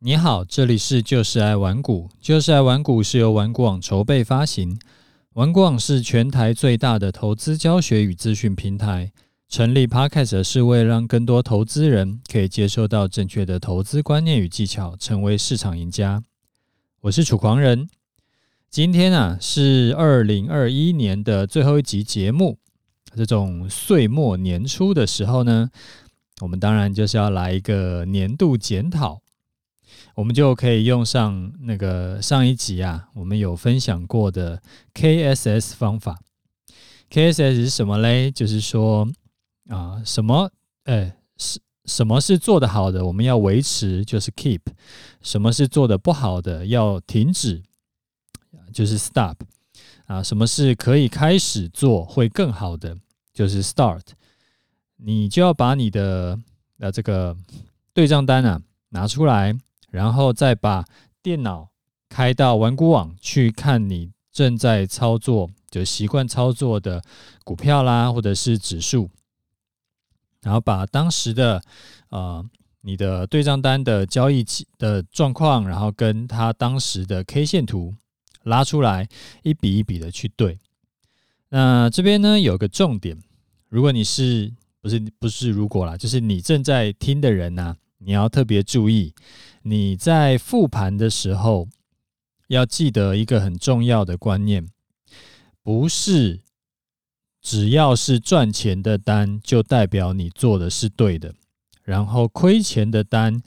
你好，这里是就是爱玩股，就是爱玩股是由玩股网筹备发行，玩股网是全台最大的投资教学与资讯平台。成立 Podcast 是为了让更多投资人可以接受到正确的投资观念与技巧，成为市场赢家。我是楚狂人，今天啊是二零二一年的最后一集节目。这种岁末年初的时候呢，我们当然就是要来一个年度检讨，我们就可以用上那个上一集啊，我们有分享过的 KSS 方法。KSS 是什么嘞？就是说啊，什么哎是什么是做得好的，我们要维持，就是 keep；什么是做得不好的，要停止，就是 stop。啊，什么是可以开始做会更好的，就是 start。你就要把你的呃这个对账单啊拿出来，然后再把电脑开到玩股网去看你正在操作就习惯操作的股票啦，或者是指数，然后把当时的呃你的对账单的交易的状况，然后跟它当时的 K 线图拉出来，一笔一笔的去对。那这边呢有个重点，如果你是不是不是如果啦，就是你正在听的人呢，你要特别注意，你在复盘的时候要记得一个很重要的观念，不是只要是赚钱的单就代表你做的是对的，然后亏钱的单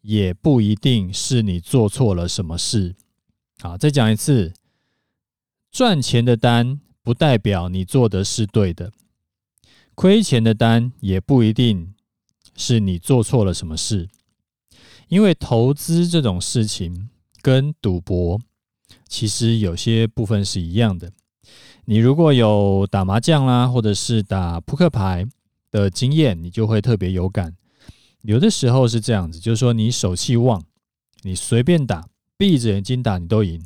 也不一定是你做错了什么事。好，再讲一次，赚钱的单不代表你做的是对的。亏钱的单也不一定是你做错了什么事，因为投资这种事情跟赌博其实有些部分是一样的。你如果有打麻将啦，或者是打扑克牌的经验，你就会特别有感。有的时候是这样子，就是说你手气旺，你随便打，闭着眼睛打，你都赢。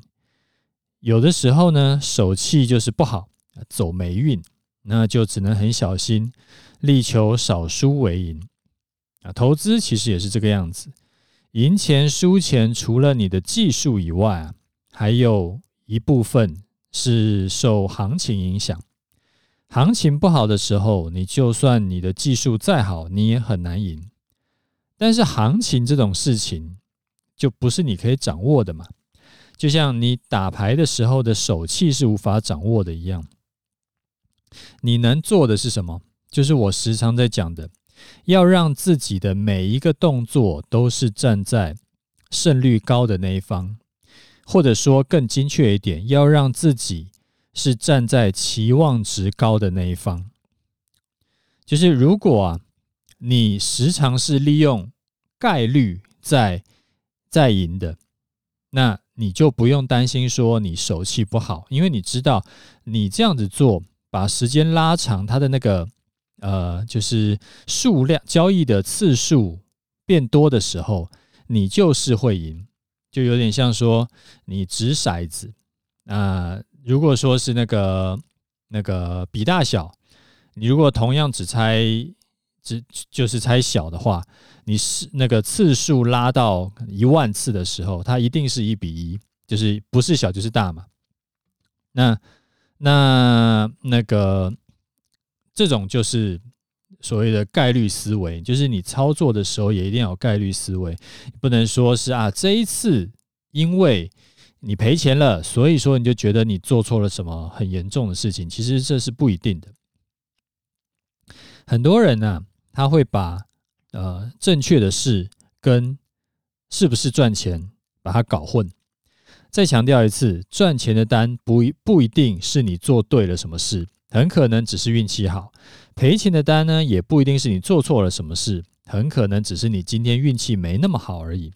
有的时候呢，手气就是不好，走霉运。那就只能很小心，力求少输为赢投资其实也是这个样子，赢钱输钱，除了你的技术以外啊，还有一部分是受行情影响。行情不好的时候，你就算你的技术再好，你也很难赢。但是行情这种事情，就不是你可以掌握的嘛，就像你打牌的时候的手气是无法掌握的一样。你能做的是什么？就是我时常在讲的，要让自己的每一个动作都是站在胜率高的那一方，或者说更精确一点，要让自己是站在期望值高的那一方。就是如果啊，你时常是利用概率在在赢的，那你就不用担心说你手气不好，因为你知道你这样子做。把时间拉长，它的那个呃，就是数量交易的次数变多的时候，你就是会赢，就有点像说你掷骰子啊、呃。如果说是那个那个比大小，你如果同样只猜只就是猜小的话，你是那个次数拉到一万次的时候，它一定是一比一，就是不是小就是大嘛。那那那个这种就是所谓的概率思维，就是你操作的时候也一定要有概率思维，不能说是啊这一次因为你赔钱了，所以说你就觉得你做错了什么很严重的事情，其实这是不一定的。很多人呢，他会把呃正确的事跟是不是赚钱把它搞混。再强调一次，赚钱的单不不一定是你做对了什么事，很可能只是运气好；赔钱的单呢，也不一定是你做错了什么事，很可能只是你今天运气没那么好而已。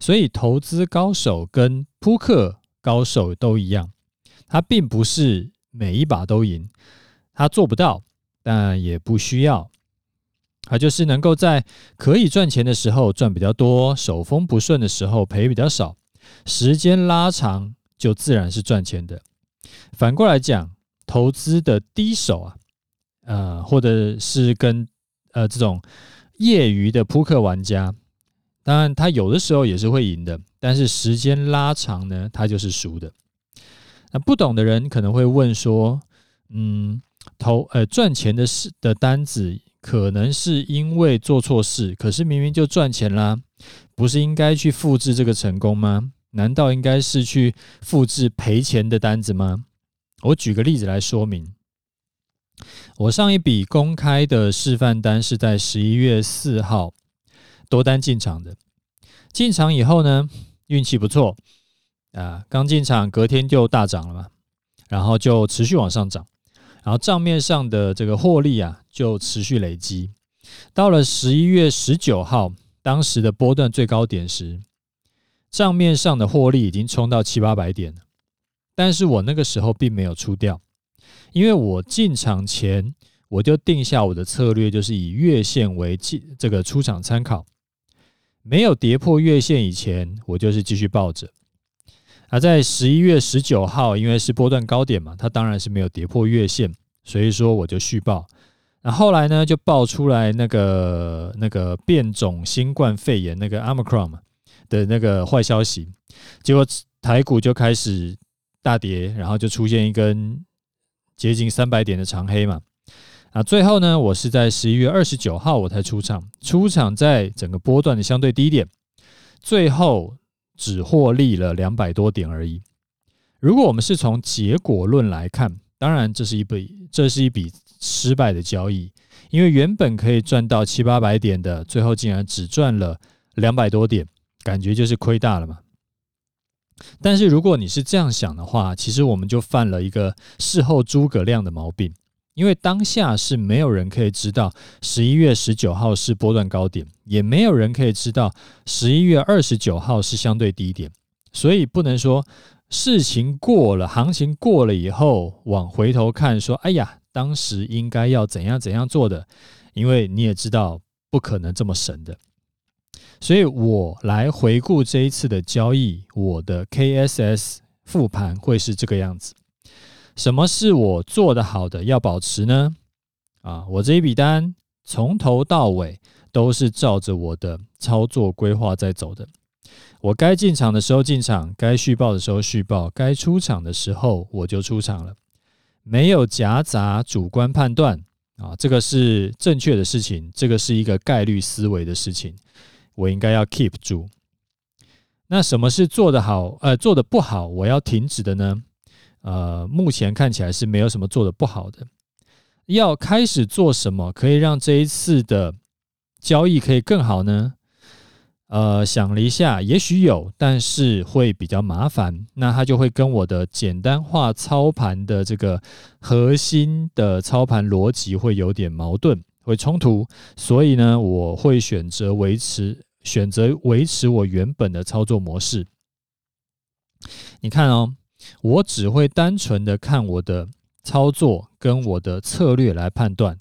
所以，投资高手跟扑克高手都一样，他并不是每一把都赢，他做不到，但也不需要，他就是能够在可以赚钱的时候赚比较多，手风不顺的时候赔比较少。时间拉长，就自然是赚钱的。反过来讲，投资的低手啊，呃，或者是跟呃这种业余的扑克玩家，当然，他有的时候也是会赢的，但是时间拉长呢，他就是输的。那不懂的人可能会问说：“嗯，投呃赚钱的事的单子，可能是因为做错事，可是明明就赚钱啦，不是应该去复制这个成功吗？难道应该是去复制赔钱的单子吗？”我举个例子来说明。我上一笔公开的示范单是在十一月四号。多单进场的，进场以后呢，运气不错啊，刚进场隔天就大涨了嘛，然后就持续往上涨，然后账面上的这个获利啊就持续累积，到了十一月十九号，当时的波段最高点时，账面上的获利已经冲到七八百点了，但是我那个时候并没有出掉，因为我进场前我就定下我的策略，就是以月线为进这个出场参考。没有跌破月线以前，我就是继续抱着。而在十一月十九号，因为是波段高点嘛，它当然是没有跌破月线，所以说我就续报。那后来呢，就爆出来那个那个变种新冠肺炎那个 Omicron 的那个坏消息，结果台股就开始大跌，然后就出现一根接近三百点的长黑嘛。啊，最后呢，我是在十一月二十九号我才出场，出场在整个波段的相对低点，最后只获利了两百多点而已。如果我们是从结果论来看，当然这是一笔这是一笔失败的交易，因为原本可以赚到七八百点的，最后竟然只赚了两百多点，感觉就是亏大了嘛。但是如果你是这样想的话，其实我们就犯了一个事后诸葛亮的毛病。因为当下是没有人可以知道十一月十九号是波段高点，也没有人可以知道十一月二十九号是相对低点，所以不能说事情过了，行情过了以后往回头看说，哎呀，当时应该要怎样怎样做的，因为你也知道不可能这么神的。所以我来回顾这一次的交易，我的 KSS 复盘会是这个样子。什么是我做得好的要保持呢？啊，我这一笔单从头到尾都是照着我的操作规划在走的。我该进场的时候进场，该续报的时候续报，该出场的时候我就出场了，没有夹杂主观判断啊，这个是正确的事情，这个是一个概率思维的事情，我应该要 keep 住。那什么是做得好，呃，做得不好，我要停止的呢？呃，目前看起来是没有什么做得不好的。要开始做什么可以让这一次的交易可以更好呢？呃，想了一下，也许有，但是会比较麻烦。那它就会跟我的简单化操盘的这个核心的操盘逻辑会有点矛盾，会冲突。所以呢，我会选择维持，选择维持我原本的操作模式。你看哦。我只会单纯的看我的操作跟我的策略来判断，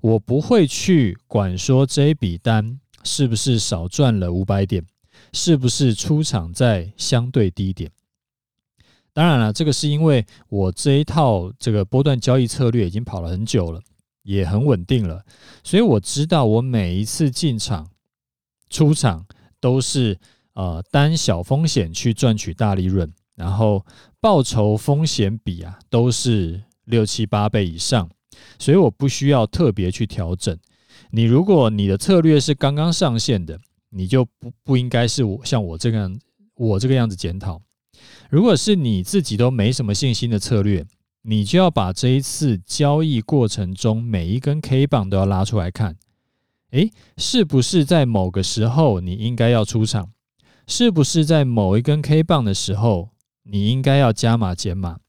我不会去管说这一笔单是不是少赚了五百点，是不是出场在相对低点。当然了，这个是因为我这一套这个波段交易策略已经跑了很久了，也很稳定了，所以我知道我每一次进场、出场都是呃单小风险去赚取大利润。然后报酬风险比啊都是六七八倍以上，所以我不需要特别去调整。你如果你的策略是刚刚上线的，你就不不应该是我像我这个样我这个样子检讨。如果是你自己都没什么信心的策略，你就要把这一次交易过程中每一根 K 棒都要拉出来看，诶，是不是在某个时候你应该要出场？是不是在某一根 K 棒的时候？你应该要加码减码，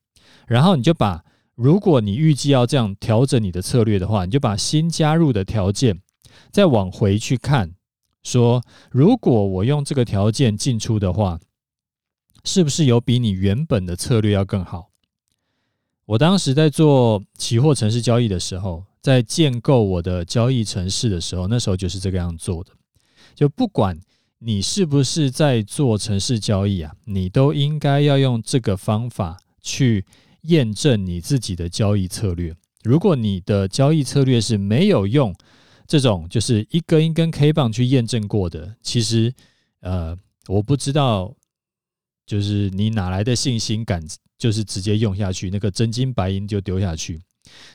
然后你就把，如果你预计要这样调整你的策略的话，你就把新加入的条件再往回去看，说如果我用这个条件进出的话，是不是有比你原本的策略要更好？我当时在做期货城市交易的时候，在建构我的交易城市的时候，那时候就是这个样做的，就不管。你是不是在做城市交易啊？你都应该要用这个方法去验证你自己的交易策略。如果你的交易策略是没有用这种就是一根一根 K 棒去验证过的，其实呃，我不知道，就是你哪来的信心敢，就是直接用下去，那个真金白银就丢下去，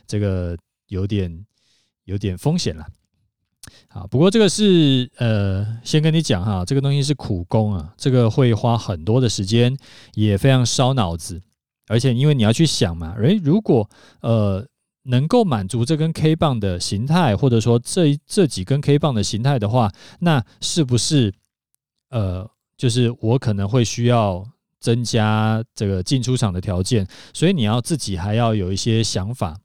这个有点有点风险了。好，不过这个是呃，先跟你讲哈，这个东西是苦工啊，这个会花很多的时间，也非常烧脑子，而且因为你要去想嘛，诶，如果呃。能够满足这根 K 棒的形态，或者说这这几根 K 棒的形态的话，那是不是呃，就是我可能会需要增加这个进出场的条件？所以你要自己还要有一些想法，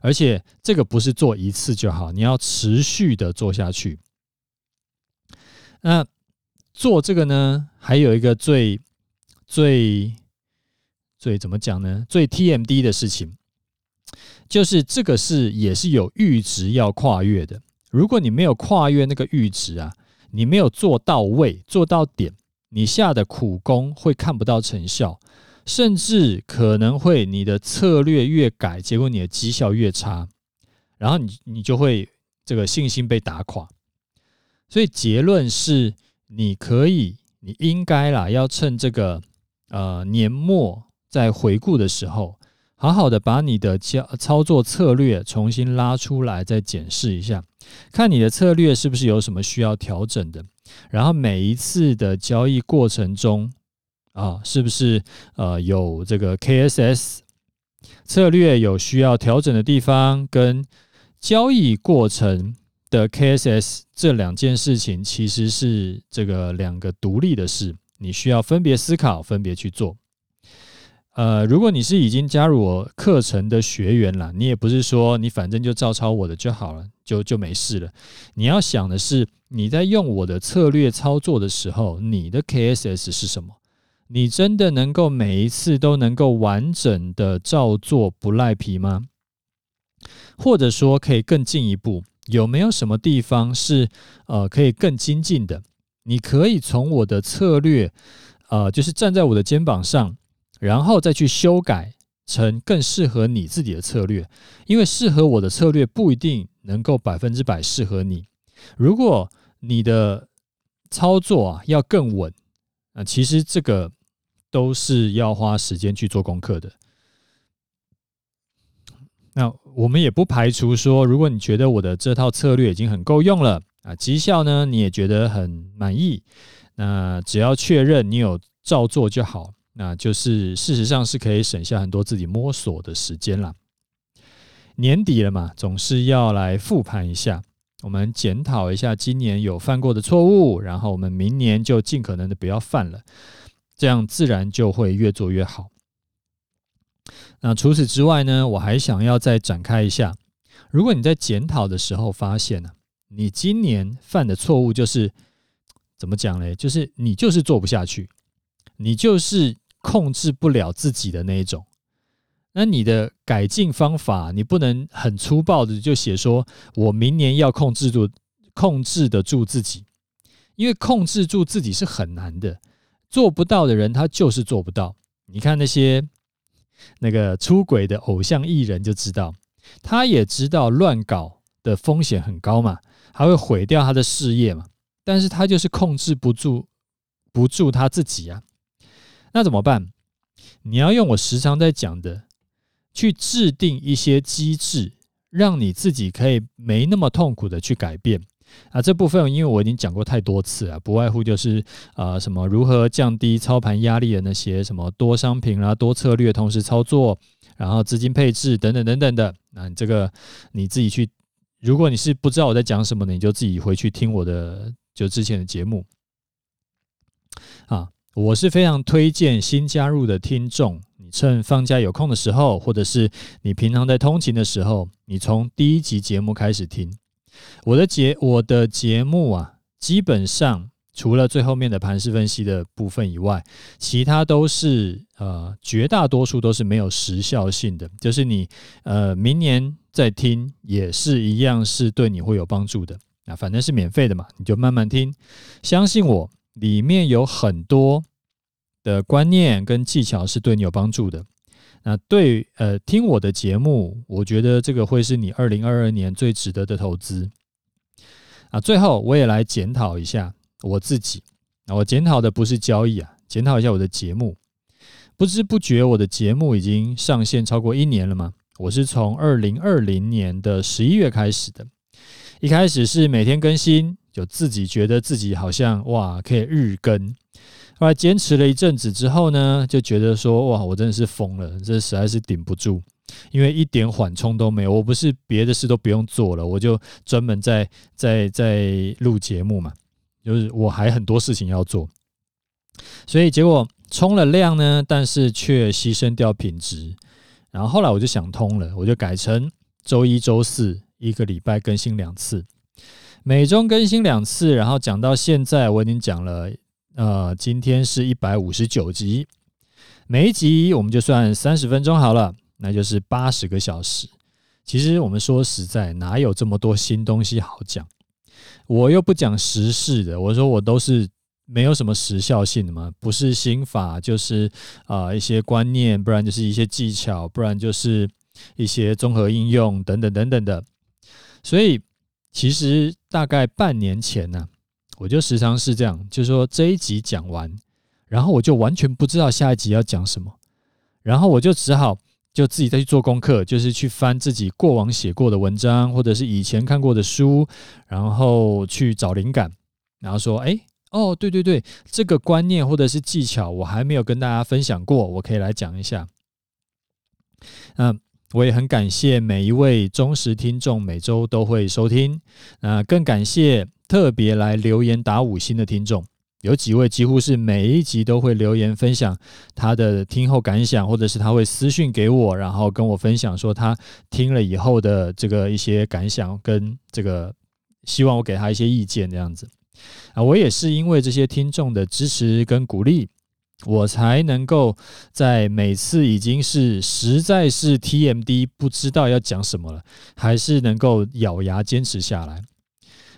而且这个不是做一次就好，你要持续的做下去。那做这个呢，还有一个最最最怎么讲呢？最 TMD 的事情。就是这个是也是有阈值要跨越的。如果你没有跨越那个阈值啊，你没有做到位、做到点，你下的苦功会看不到成效，甚至可能会你的策略越改，结果你的绩效越差，然后你你就会这个信心被打垮。所以结论是，你可以，你应该啦，要趁这个呃年末在回顾的时候。好好的把你的交操作策略重新拉出来，再检视一下，看你的策略是不是有什么需要调整的。然后每一次的交易过程中，啊，是不是呃有这个 KSS 策略有需要调整的地方，跟交易过程的 KSS 这两件事情其实是这个两个独立的事，你需要分别思考，分别去做。呃，如果你是已经加入我课程的学员了，你也不是说你反正就照抄我的就好了，就就没事了。你要想的是，你在用我的策略操作的时候，你的 KSS 是什么？你真的能够每一次都能够完整的照做不赖皮吗？或者说，可以更进一步，有没有什么地方是呃可以更精进的？你可以从我的策略，呃，就是站在我的肩膀上。然后再去修改成更适合你自己的策略，因为适合我的策略不一定能够百分之百适合你。如果你的操作啊要更稳，啊，其实这个都是要花时间去做功课的。那我们也不排除说，如果你觉得我的这套策略已经很够用了啊，绩效呢你也觉得很满意，那只要确认你有照做就好。那就是事实上是可以省下很多自己摸索的时间了。年底了嘛，总是要来复盘一下，我们检讨一下今年有犯过的错误，然后我们明年就尽可能的不要犯了，这样自然就会越做越好。那除此之外呢，我还想要再展开一下，如果你在检讨的时候发现呢，你今年犯的错误就是怎么讲嘞？就是你就是做不下去，你就是。控制不了自己的那一种，那你的改进方法，你不能很粗暴的就写说，我明年要控制住，控制得住自己，因为控制住自己是很难的，做不到的人他就是做不到。你看那些那个出轨的偶像艺人就知道，他也知道乱搞的风险很高嘛，还会毁掉他的事业嘛，但是他就是控制不住不住他自己啊。那怎么办？你要用我时常在讲的，去制定一些机制，让你自己可以没那么痛苦的去改变啊。这部分因为我已经讲过太多次了，不外乎就是啊什么如何降低操盘压力的那些什么多商品啦、多策略同时操作，然后资金配置等等等等的。那你这个你自己去，如果你是不知道我在讲什么的，你就自己回去听我的就之前的节目啊。我是非常推荐新加入的听众，你趁放假有空的时候，或者是你平常在通勤的时候，你从第一集节目开始听我的节我的节目啊，基本上除了最后面的盘势分析的部分以外，其他都是呃绝大多数都是没有时效性的，就是你呃明年再听也是一样是对你会有帮助的。那反正是免费的嘛，你就慢慢听，相信我。里面有很多的观念跟技巧是对你有帮助的。那对呃，听我的节目，我觉得这个会是你二零二二年最值得的投资。啊，最后我也来检讨一下我自己那我检讨的不是交易啊，检讨一下我的节目。不知不觉，我的节目已经上线超过一年了嘛。我是从二零二零年的十一月开始的，一开始是每天更新，就自己觉得自己好像哇可以日更。后来坚持了一阵子之后呢，就觉得说哇，我真的是疯了，这实在是顶不住，因为一点缓冲都没有。我不是别的事都不用做了，我就专门在在在录节目嘛，就是我还很多事情要做，所以结果冲了量呢，但是却牺牲掉品质。然后后来我就想通了，我就改成周一、周四一个礼拜更新两次，每周更新两次。然后讲到现在，我已经讲了。呃，今天是一百五十九集，每一集我们就算三十分钟好了，那就是八十个小时。其实我们说实在，哪有这么多新东西好讲？我又不讲时事的，我说我都是没有什么时效性的嘛，不是心法，就是啊、呃、一些观念，不然就是一些技巧，不然就是一些综合应用等等等等的。所以其实大概半年前呢、我就时常是这样，就是说这一集讲完，然后我就完全不知道下一集要讲什么，然后我就只好就自己再去做功课，就是去翻自己过往写过的文章，或者是以前看过的书，然后去找灵感，然后说，哎，哦，对对对，这个观念或者是技巧我还没有跟大家分享过，我可以来讲一下。嗯，我也很感谢每一位忠实听众，每周都会收听，那更感谢。特别来留言打五星的听众，有几位几乎是每一集都会留言分享他的听后感想，或者是他会私讯给我，然后跟我分享说他听了以后的这个一些感想，跟这个希望我给他一些意见这样子啊。我也是因为这些听众的支持跟鼓励，我才能够在每次已经是实在是 TMD 不知道要讲什么了，还是能够咬牙坚持下来。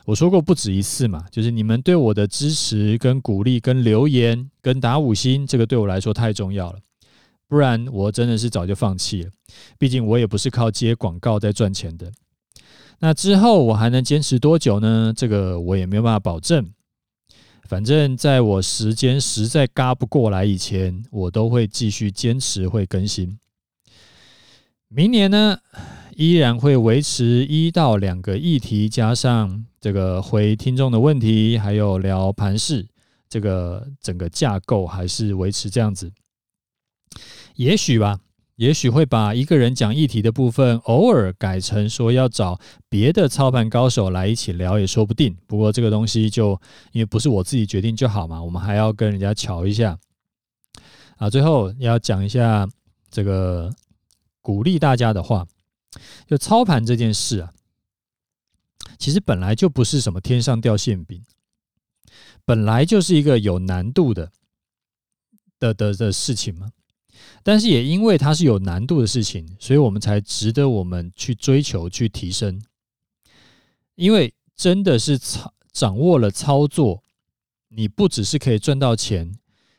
我说过不止一次嘛，就是你们对我的支持、跟鼓励、跟留言、跟打五星，这个对我来说太重要了。不然我真的是早就放弃了。毕竟我也不是靠接广告在赚钱的。那之后我还能坚持多久呢？这个我也没有办法保证。反正在我时间实在嘎不过来以前，我都会继续坚持会更新。明年呢，依然会维持一到两个议题，加上这个回听众的问题，还有聊盘势，这个整个架构还是维持这样子。也许吧，也许会把一个人讲议题的部分，偶尔改成说要找别的操盘高手来一起聊，也说不定。不过这个东西就因为不是我自己决定就好嘛，我们还要跟人家瞧一下。啊，最后要讲一下这个鼓励大家的话。就操盘这件事啊，其实本来就不是什么天上掉馅饼，本来就是一个有难度的的的的事情嘛。但是也因为它是有难度的事情，所以我们才值得我们去追求、去提升。因为真的是操掌握了操作，你不只是可以赚到钱，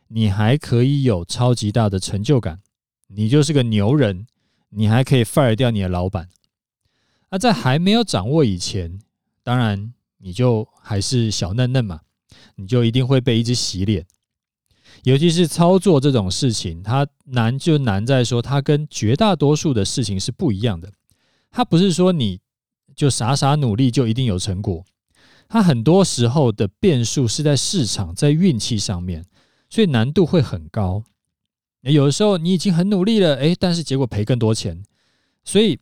你还可以有超级大的成就感，你就是个牛人。你还可以 fire 掉你的老板。那在还没有掌握以前，当然你就还是小嫩嫩嘛，你就一定会被一直洗脸。尤其是操作这种事情，它难就难在说，它跟绝大多数的事情是不一样的。它不是说你就傻傻努力就一定有成果，它很多时候的变数是在市场、在运气上面，所以难度会很高。有的时候你已经很努力了，诶，但是结果赔更多钱，所以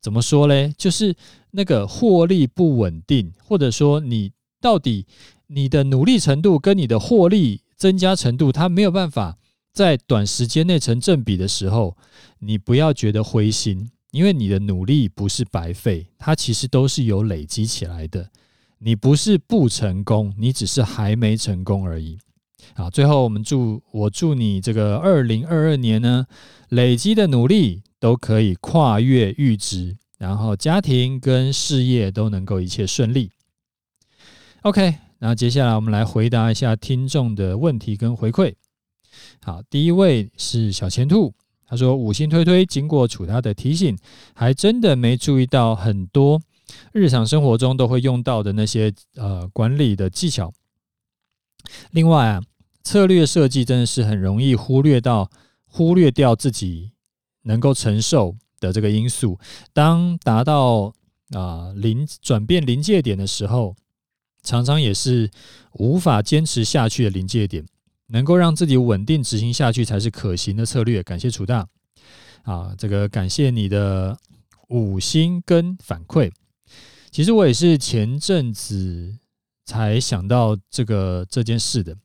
怎么说嘞？就是那个获利不稳定，或者说你到底你的努力程度跟你的获利增加程度，它没有办法在短时间内成正比的时候，你不要觉得灰心，因为你的努力不是白费，它其实都是有累积起来的。你不是不成功，你只是还没成功而已。好，最后我们祝我祝你这个二零二二年呢，累积的努力都可以跨越阈值，然后家庭跟事业都能够一切顺利。OK，那接下来我们来回答一下听众的问题跟回馈。好，第一位是小钱兔，他说五星推推，经过楚他的提醒，还真的没注意到很多日常生活中都会用到的那些呃管理的技巧。另外啊，策略设计真的是很容易忽略到忽略掉自己能够承受的这个因素。当达到啊临转变临界点的时候，常常也是无法坚持下去的临界点。能够让自己稳定执行下去才是可行的策略。感谢楚大啊，这个感谢你的五星跟反馈。其实我也是前阵子才想到这个这件事的，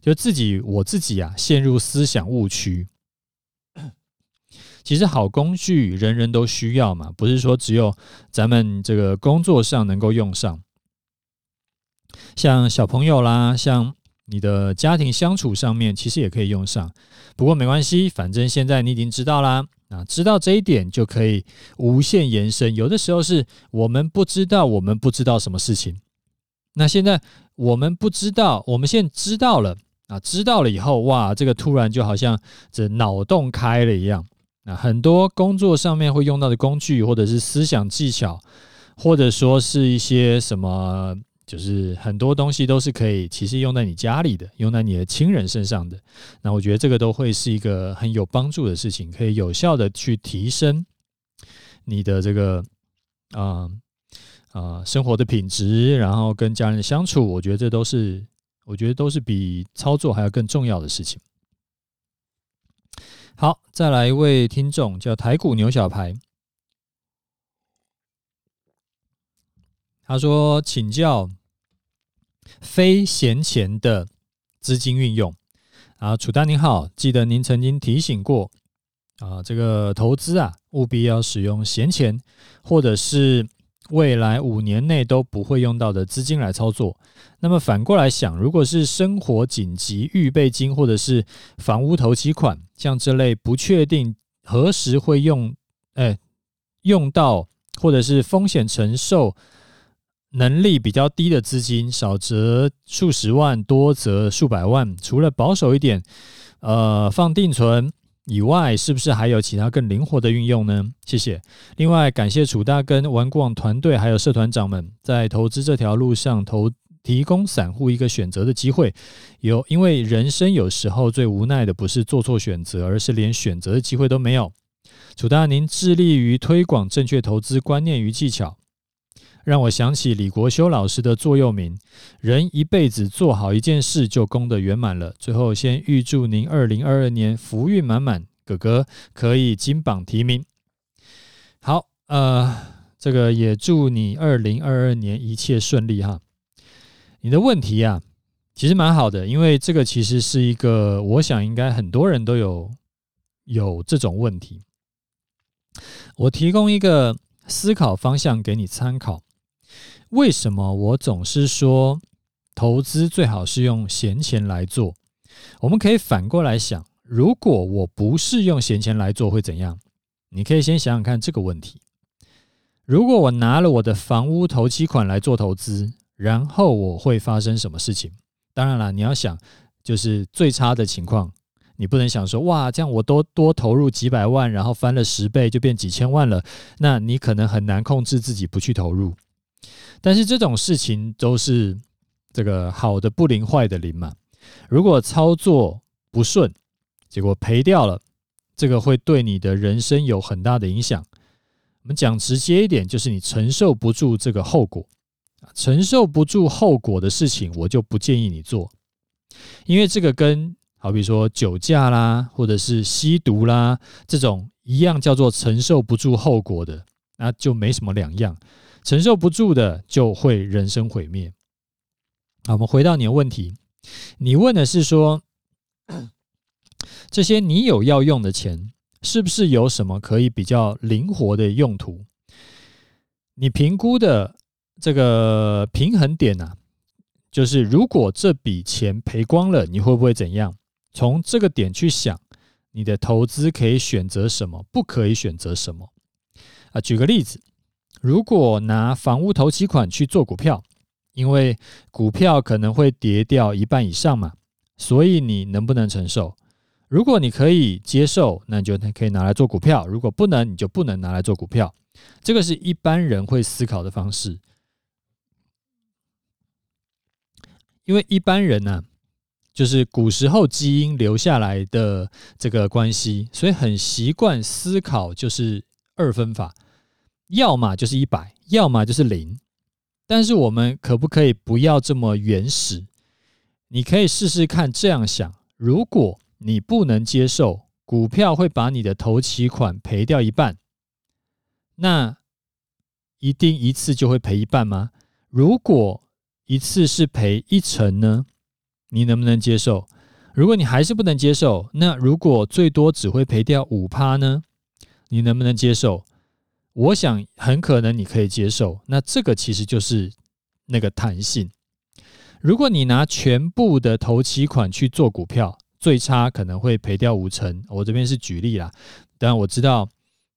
就自己我自己啊陷入思想误区。其实好工具人人都需要嘛，不是说只有咱们这个工作上能够用上，像小朋友啦，像。你的家庭相处上面其实也可以用上，不过没关系，反正现在你已经知道啦。啊，知道这一点就可以无限延伸。有的时候是我们不知道，我们不知道什么事情。那现在我们不知道，我们现在知道了啊，知道了以后，哇，这个突然就好像这脑洞开了一样。啊，很多工作上面会用到的工具，或者是思想技巧，或者说是一些什么。就是很多东西都是可以，其实用在你家里的，用在你的亲人身上的。那我觉得这个都会是一个很有帮助的事情，可以有效的去提升你的这个啊啊、生活的品质，然后跟家人的相处，我觉得这都是我觉得都是比操作还要更重要的事情。好，再来一位听众叫台股牛小排，他说请教。非闲钱的资金运用啊，楚丹您好，记得您曾经提醒过啊，这个投资啊，务必要使用闲钱，或者是未来五年内都不会用到的资金来操作。那么反过来想，如果是生活紧急预备金，或者是房屋头期款，像这类不确定何时会用，哎，用到，或者是风险承受。能力比较低的资金，少则数十万，多则数百万。除了保守一点，呃，放定存以外，是不是还有其他更灵活的运用呢？谢谢。另外，感谢楚大跟玩股网团队还有社团长们在投资这条路上投提供散户一个选择的机会。有，因为人生有时候最无奈的不是做错选择，而是连选择的机会都没有。楚大，您致力于推广正确投资观念与技巧。让我想起李国修老师的座右铭：“人一辈子做好一件事就功德圆满了。”最后，先预祝您二零二二年福运满满，哥哥可以金榜题名。好，呃，这个也祝你二零二二年一切顺利哈。你的问题啊，其实蛮好的，因为这个其实是一个，我想应该很多人都有有这种问题。我提供一个思考方向给你参考。为什么我总是说投资最好是用闲钱来做？我们可以反过来想，如果我不是用闲钱来做会怎样？你可以先想想看这个问题。如果我拿了我的房屋头期款来做投资，然后我会发生什么事情？当然了，你要想，就是最差的情况，你不能想说哇，这样我都多投入几百万，然后翻了十倍就变几千万了，那你可能很难控制自己不去投入。但是这种事情都是这个好的不灵，坏的灵嘛。如果操作不顺，结果赔掉了，这个会对你的人生有很大的影响。我们讲直接一点，就是你承受不住这个后果，承受不住后果的事情，我就不建议你做。因为这个跟好比说酒驾啦，或者是吸毒啦这种一样，叫做承受不住后果的，那就没什么两样。承受不住的就会人生毁灭。好，我们回到你的问题，你问的是说，这些你有要用的钱，是不是有什么可以比较灵活的用途？你评估的这个平衡点呢、就是如果这笔钱赔光了，你会不会怎样？从这个点去想，你的投资可以选择什么，不可以选择什么？啊，举个例子。如果拿房屋头期款去做股票，因为股票可能会跌掉一半以上嘛，所以你能不能承受？如果你可以接受，那你就可以拿来做股票；如果不能，你就不能拿来做股票。这个是一般人会思考的方式，因为一般人呢、就是古时候基因留下来的这个关系，所以很习惯思考就是二分法，要么就是一百，要么就是零。但是我们可不可以不要这么原始？你可以试试看这样想：如果你不能接受股票会把你的头期款赔掉一半，那一定一次就会赔一半吗？如果一次是赔一成呢？你能不能接受？如果你还是不能接受，那如果最多只会赔掉五趴呢？你能不能接受？我想很可能你可以接受。那这个其实就是那个弹性。如果你拿全部的头期款去做股票，最差可能会赔掉五成。我这边是举例啦，当然我知道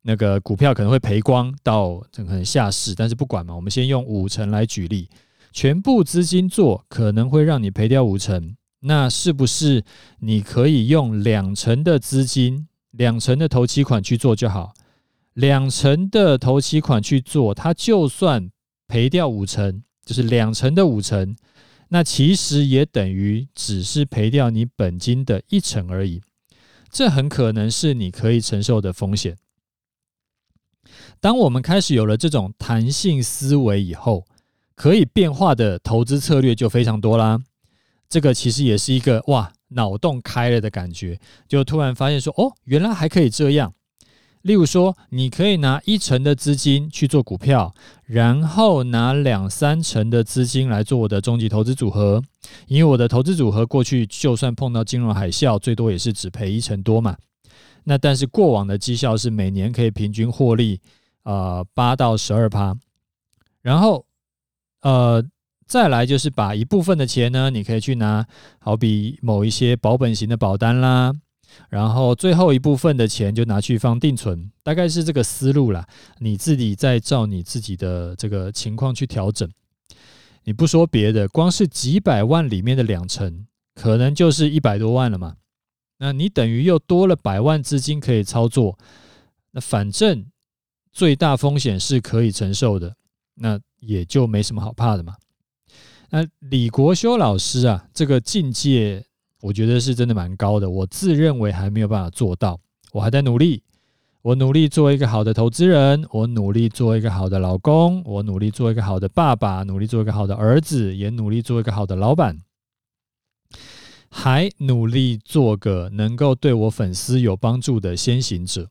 那个股票可能会赔光到可能下市，但是不管嘛，我们先用五成来举例。全部资金做可能会让你赔掉五成，那是不是你可以用两成的资金、两成的头期款去做就好？两成的头期款去做，它就算赔掉五成，就是两成的五成，那其实也等于只是赔掉你本金的一成而已。这很可能是你可以承受的风险。当我们开始有了这种弹性思维以后，可以变化的投资策略就非常多啦，这个其实也是一个哇，脑洞开了的感觉，就突然发现说，哦，原来还可以这样。例如说，你可以拿一成的资金去做股票，然后拿两三成的资金来做我的终极投资组合，因为我的投资组合过去就算碰到金融海啸，最多也是只赔一成多嘛。那但是过往的绩效是每年可以平均获利呃八到十二趴，然后。呃，再来就是把一部分的钱呢，你可以去拿，好比某一些保本型的保单啦，然后最后一部分的钱就拿去放定存，大概是这个思路啦。你自己再照你自己的这个情况去调整。你不说别的，光是几百万里面的两成，可能就是一百多万了嘛。那你等于又多了百万资金可以操作，那反正最大风险是可以承受的。那也就没什么好怕的嘛。那李国修老师啊，这个境界我觉得是真的蛮高的。我自认为还没有办法做到，我还在努力。我努力做一个好的投资人，我努力做一个好的老公，我努力做一个好的爸爸，努力做一个好的儿子，也努力做一个好的老板，还努力做个能够对我粉丝有帮助的先行者。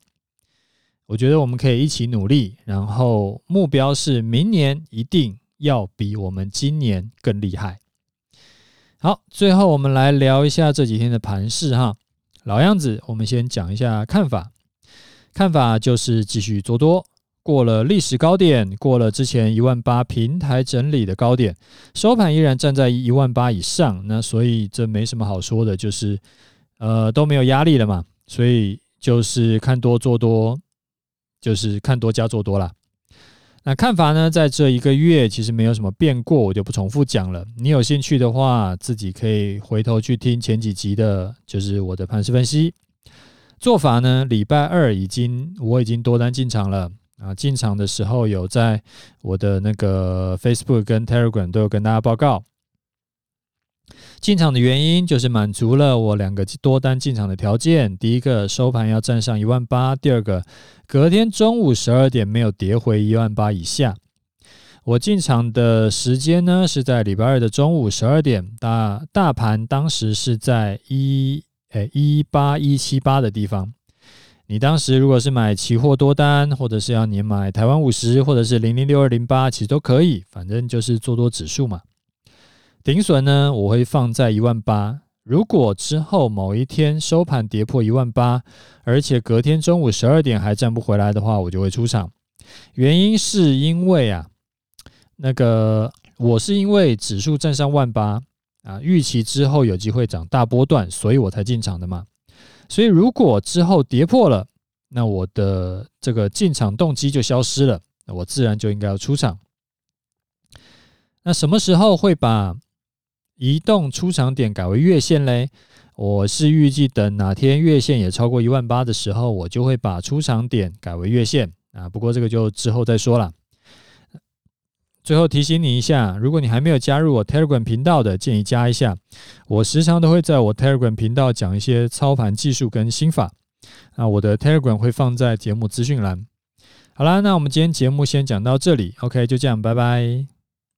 我觉得我们可以一起努力，然后目标是明年一定要比我们今年更厉害。好，最后我们来聊一下这几天的盘势哈。老样子，我们先讲一下看法。看法就是继续做多，过了历史高点，过了之前一万八平台整理的高点，收盘依然站在一万八以上。那所以这没什么好说的，就是呃都没有压力了嘛，所以就是看多做多。就是看多加做多啦。那看法呢，在这一个月其实没有什么变过，我就不重复讲了。你有兴趣的话，自己可以回头去听前几集的，就是我的盘势分析做法呢。礼拜二已经我已经多单进场了啊，进场的时候有在我的那个 Facebook 跟 Telegram 都有跟大家报告。进场的原因就是满足了我两个多单进场的条件：第一个收盘要站上一万八；第二个隔天中午十二点没有跌回一万八以下。我进场的时间呢是在礼拜二的中午十二点，大大盘当时是在一诶一八一七八的地方。你当时如果是买期货多单，或者是要你买台湾五十，或者是零零六二零八，其实都可以，反正就是做多指数嘛。停损呢，我会放在一万八。如果之后某一天收盘跌破一万八，而且隔天中午十二点还站不回来的话，我就会出场。原因是因为啊，那个我是因为指数站上万八啊，预期之后有机会涨大波段，所以我才进场的嘛。所以如果之后跌破了，那我的这个进场动机就消失了，那我自然就应该要出场。那什么时候会把移动出场点改为月线嘞，我是预计等哪天月线也超过一万八的时候，我就会把出场点改为月线啊。不过这个就之后再说了。最后提醒你一下，如果你还没有加入我 Telegram 频道的，建议加一下。我时常都会在我 Telegram 频道讲一些操盘技术跟心法。那我的 Telegram 会放在节目资讯栏。好啦，那我们今天节目先讲到这里，OK，就这样，拜拜。